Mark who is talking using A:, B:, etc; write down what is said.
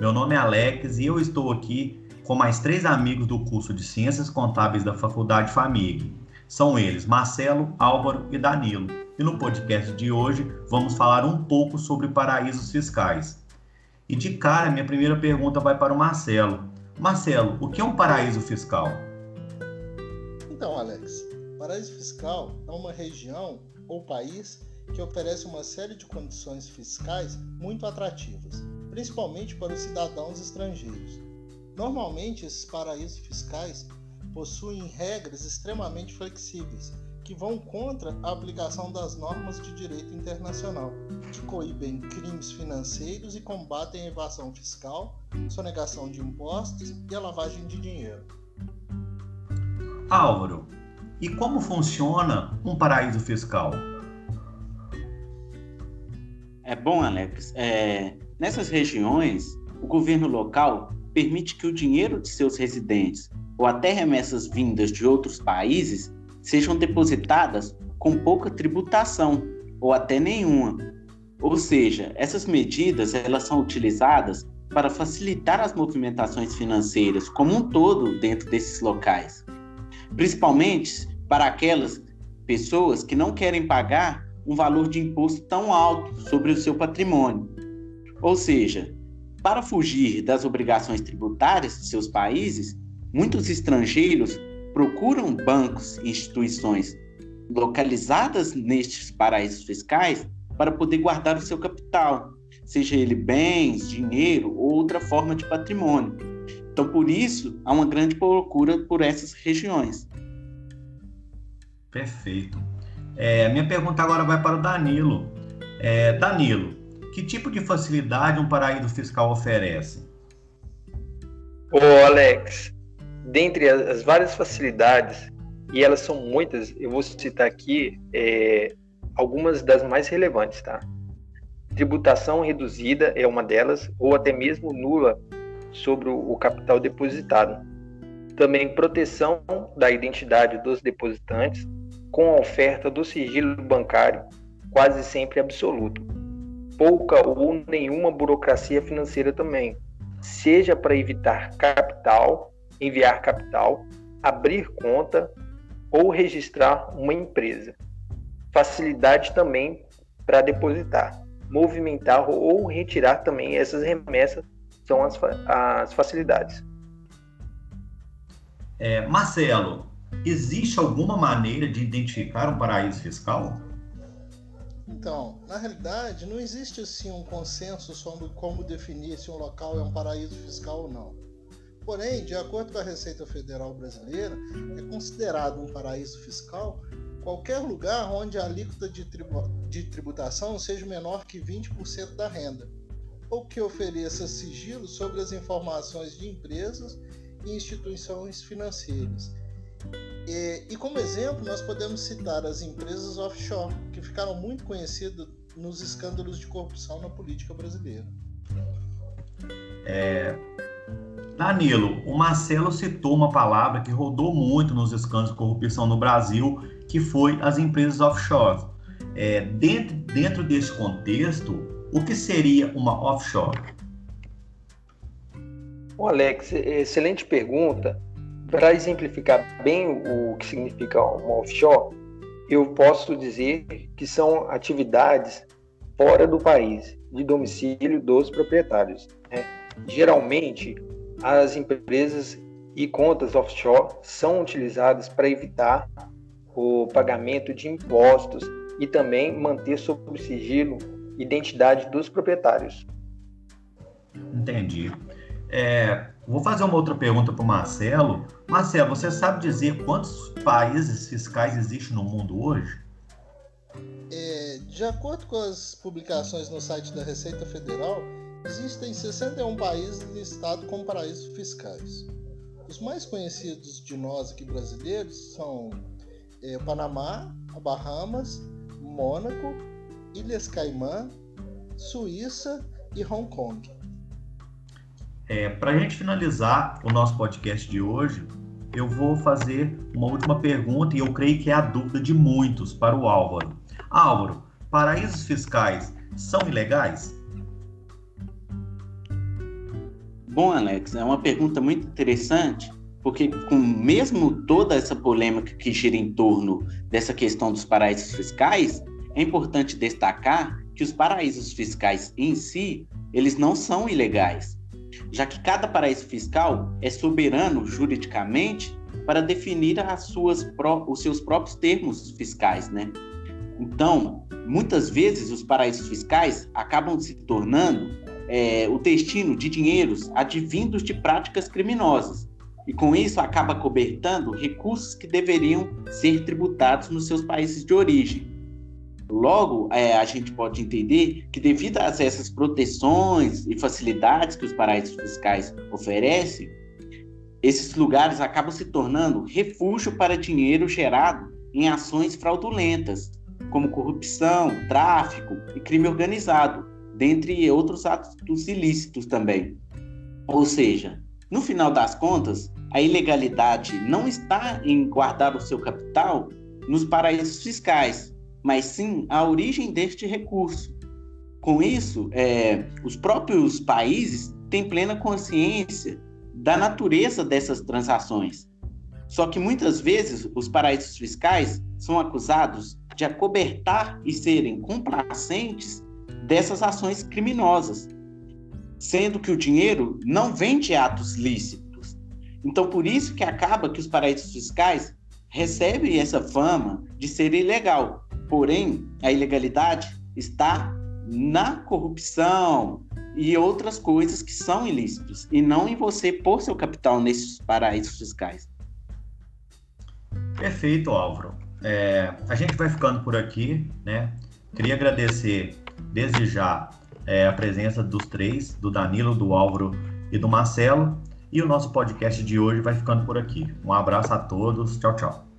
A: Meu nome é Alex e eu estou aqui com mais três amigos do curso de Ciências Contábeis da Faculdade FAMIG. São eles Marcelo, Álvaro e Danilo. E no podcast de hoje vamos falar um pouco sobre paraísos fiscais. E de cara, minha primeira pergunta vai para o Marcelo. Marcelo, o que é um paraíso fiscal?
B: Então, Alex, paraíso fiscal é uma região ou país que oferece uma série de condições fiscais muito atrativas, principalmente para os cidadãos estrangeiros. Normalmente, esses paraísos fiscais possuem regras extremamente flexíveis que vão contra a aplicação das normas de direito internacional, que coíbem crimes financeiros e combatem a evasão fiscal, sonegação de impostos e a lavagem de dinheiro.
A: Álvaro, e como funciona um paraíso fiscal?
C: É bom, Alex. É, nessas regiões, o governo local permite que o dinheiro de seus residentes ou até remessas vindas de outros países sejam depositadas com pouca tributação ou até nenhuma. Ou seja, essas medidas elas são utilizadas para facilitar as movimentações financeiras como um todo dentro desses locais, principalmente para aquelas pessoas que não querem pagar um valor de imposto tão alto sobre o seu patrimônio. Ou seja, para fugir das obrigações tributárias de seus países, muitos estrangeiros procuram bancos e instituições localizadas nestes paraísos fiscais para poder guardar o seu capital, seja ele bens, dinheiro ou outra forma de patrimônio. Então, por isso, há uma grande procura por essas regiões.
A: Perfeito. É, minha pergunta agora vai para o Danilo. É, Danilo, que tipo de facilidade um paraíso fiscal oferece?
D: Ô Alex, dentre as várias facilidades, e elas são muitas, eu vou citar aqui é, algumas das mais relevantes, tá? Tributação reduzida é uma delas, ou até mesmo nula sobre o capital depositado. Também proteção da identidade dos depositantes, com a oferta do sigilo bancário quase sempre absoluto. Pouca ou nenhuma burocracia financeira também, seja para evitar capital, enviar capital, abrir conta ou registrar uma empresa. Facilidade também para depositar, movimentar ou retirar também essas remessas são as, as facilidades.
A: É, Marcelo, Existe alguma maneira de identificar um paraíso fiscal?
B: Então, na realidade, não existe assim um consenso sobre como definir se um local é um paraíso fiscal ou não. Porém, de acordo com a Receita Federal Brasileira, é considerado um paraíso fiscal qualquer lugar onde a alíquota de, de tributação seja menor que 20% da renda, ou que ofereça sigilo sobre as informações de empresas e instituições financeiras e, e, como exemplo, nós podemos citar as empresas offshore, que ficaram muito conhecidas nos escândalos de corrupção na política brasileira.
A: É... Danilo, o Marcelo citou uma palavra que rodou muito nos escândalos de corrupção no Brasil, que foi as empresas offshore. É, dentro, dentro desse contexto, o que seria uma offshore?
D: O Alex, excelente pergunta. Para exemplificar bem o que significa uma offshore, eu posso dizer que são atividades fora do país, de domicílio dos proprietários. Né? Geralmente, as empresas e contas offshore são utilizadas para evitar o pagamento de impostos e também manter sob sigilo identidade dos proprietários.
A: Entendi. É, vou fazer uma outra pergunta para o Marcelo. Marcelo, você sabe dizer quantos países fiscais existem no mundo hoje?
B: É, de acordo com as publicações no site da Receita Federal, existem 61 países listados como paraísos fiscais. Os mais conhecidos de nós aqui brasileiros são é, Panamá, Bahamas, Mônaco, Ilhas Caimã, Suíça e Hong Kong.
A: É, Para a gente finalizar o nosso podcast de hoje, eu vou fazer uma última pergunta e eu creio que é a dúvida de muitos para o Álvaro. Álvaro, paraísos fiscais são ilegais?
C: Bom, Alex, é uma pergunta muito interessante, porque com mesmo toda essa polêmica que gira em torno dessa questão dos paraísos fiscais, é importante destacar que os paraísos fiscais em si, eles não são ilegais, já que cada paraíso fiscal é soberano juridicamente para definir as suas, os seus próprios termos fiscais, né? Então, muitas vezes os paraísos fiscais acabam se tornando é, o destino de dinheiros advindos de práticas criminosas. E com isso acaba cobertando recursos que deveriam ser tributados nos seus países de origem. Logo, é, a gente pode entender que, devido a essas proteções e facilidades que os paraísos fiscais oferecem, esses lugares acabam se tornando refúgio para dinheiro gerado em ações fraudulentas, como corrupção, tráfico e crime organizado, dentre outros atos ilícitos também. Ou seja, no final das contas, a ilegalidade não está em guardar o seu capital nos paraísos fiscais, mas sim a origem deste recurso. Com isso, é, os próprios países têm plena consciência da natureza dessas transações. Só que muitas vezes os paraísos fiscais são acusados de acobertar e serem complacentes dessas ações criminosas, sendo que o dinheiro não vem de atos lícitos. Então, por isso que acaba que os paraísos fiscais recebem essa fama de ser ilegal. Porém, a ilegalidade está na corrupção, e outras coisas que são ilícitos, e não em você pôr seu capital nesses paraísos fiscais.
A: Perfeito, Álvaro. É, a gente vai ficando por aqui, né? Queria agradecer desde já é, a presença dos três, do Danilo, do Álvaro e do Marcelo. E o nosso podcast de hoje vai ficando por aqui. Um abraço a todos. Tchau, tchau.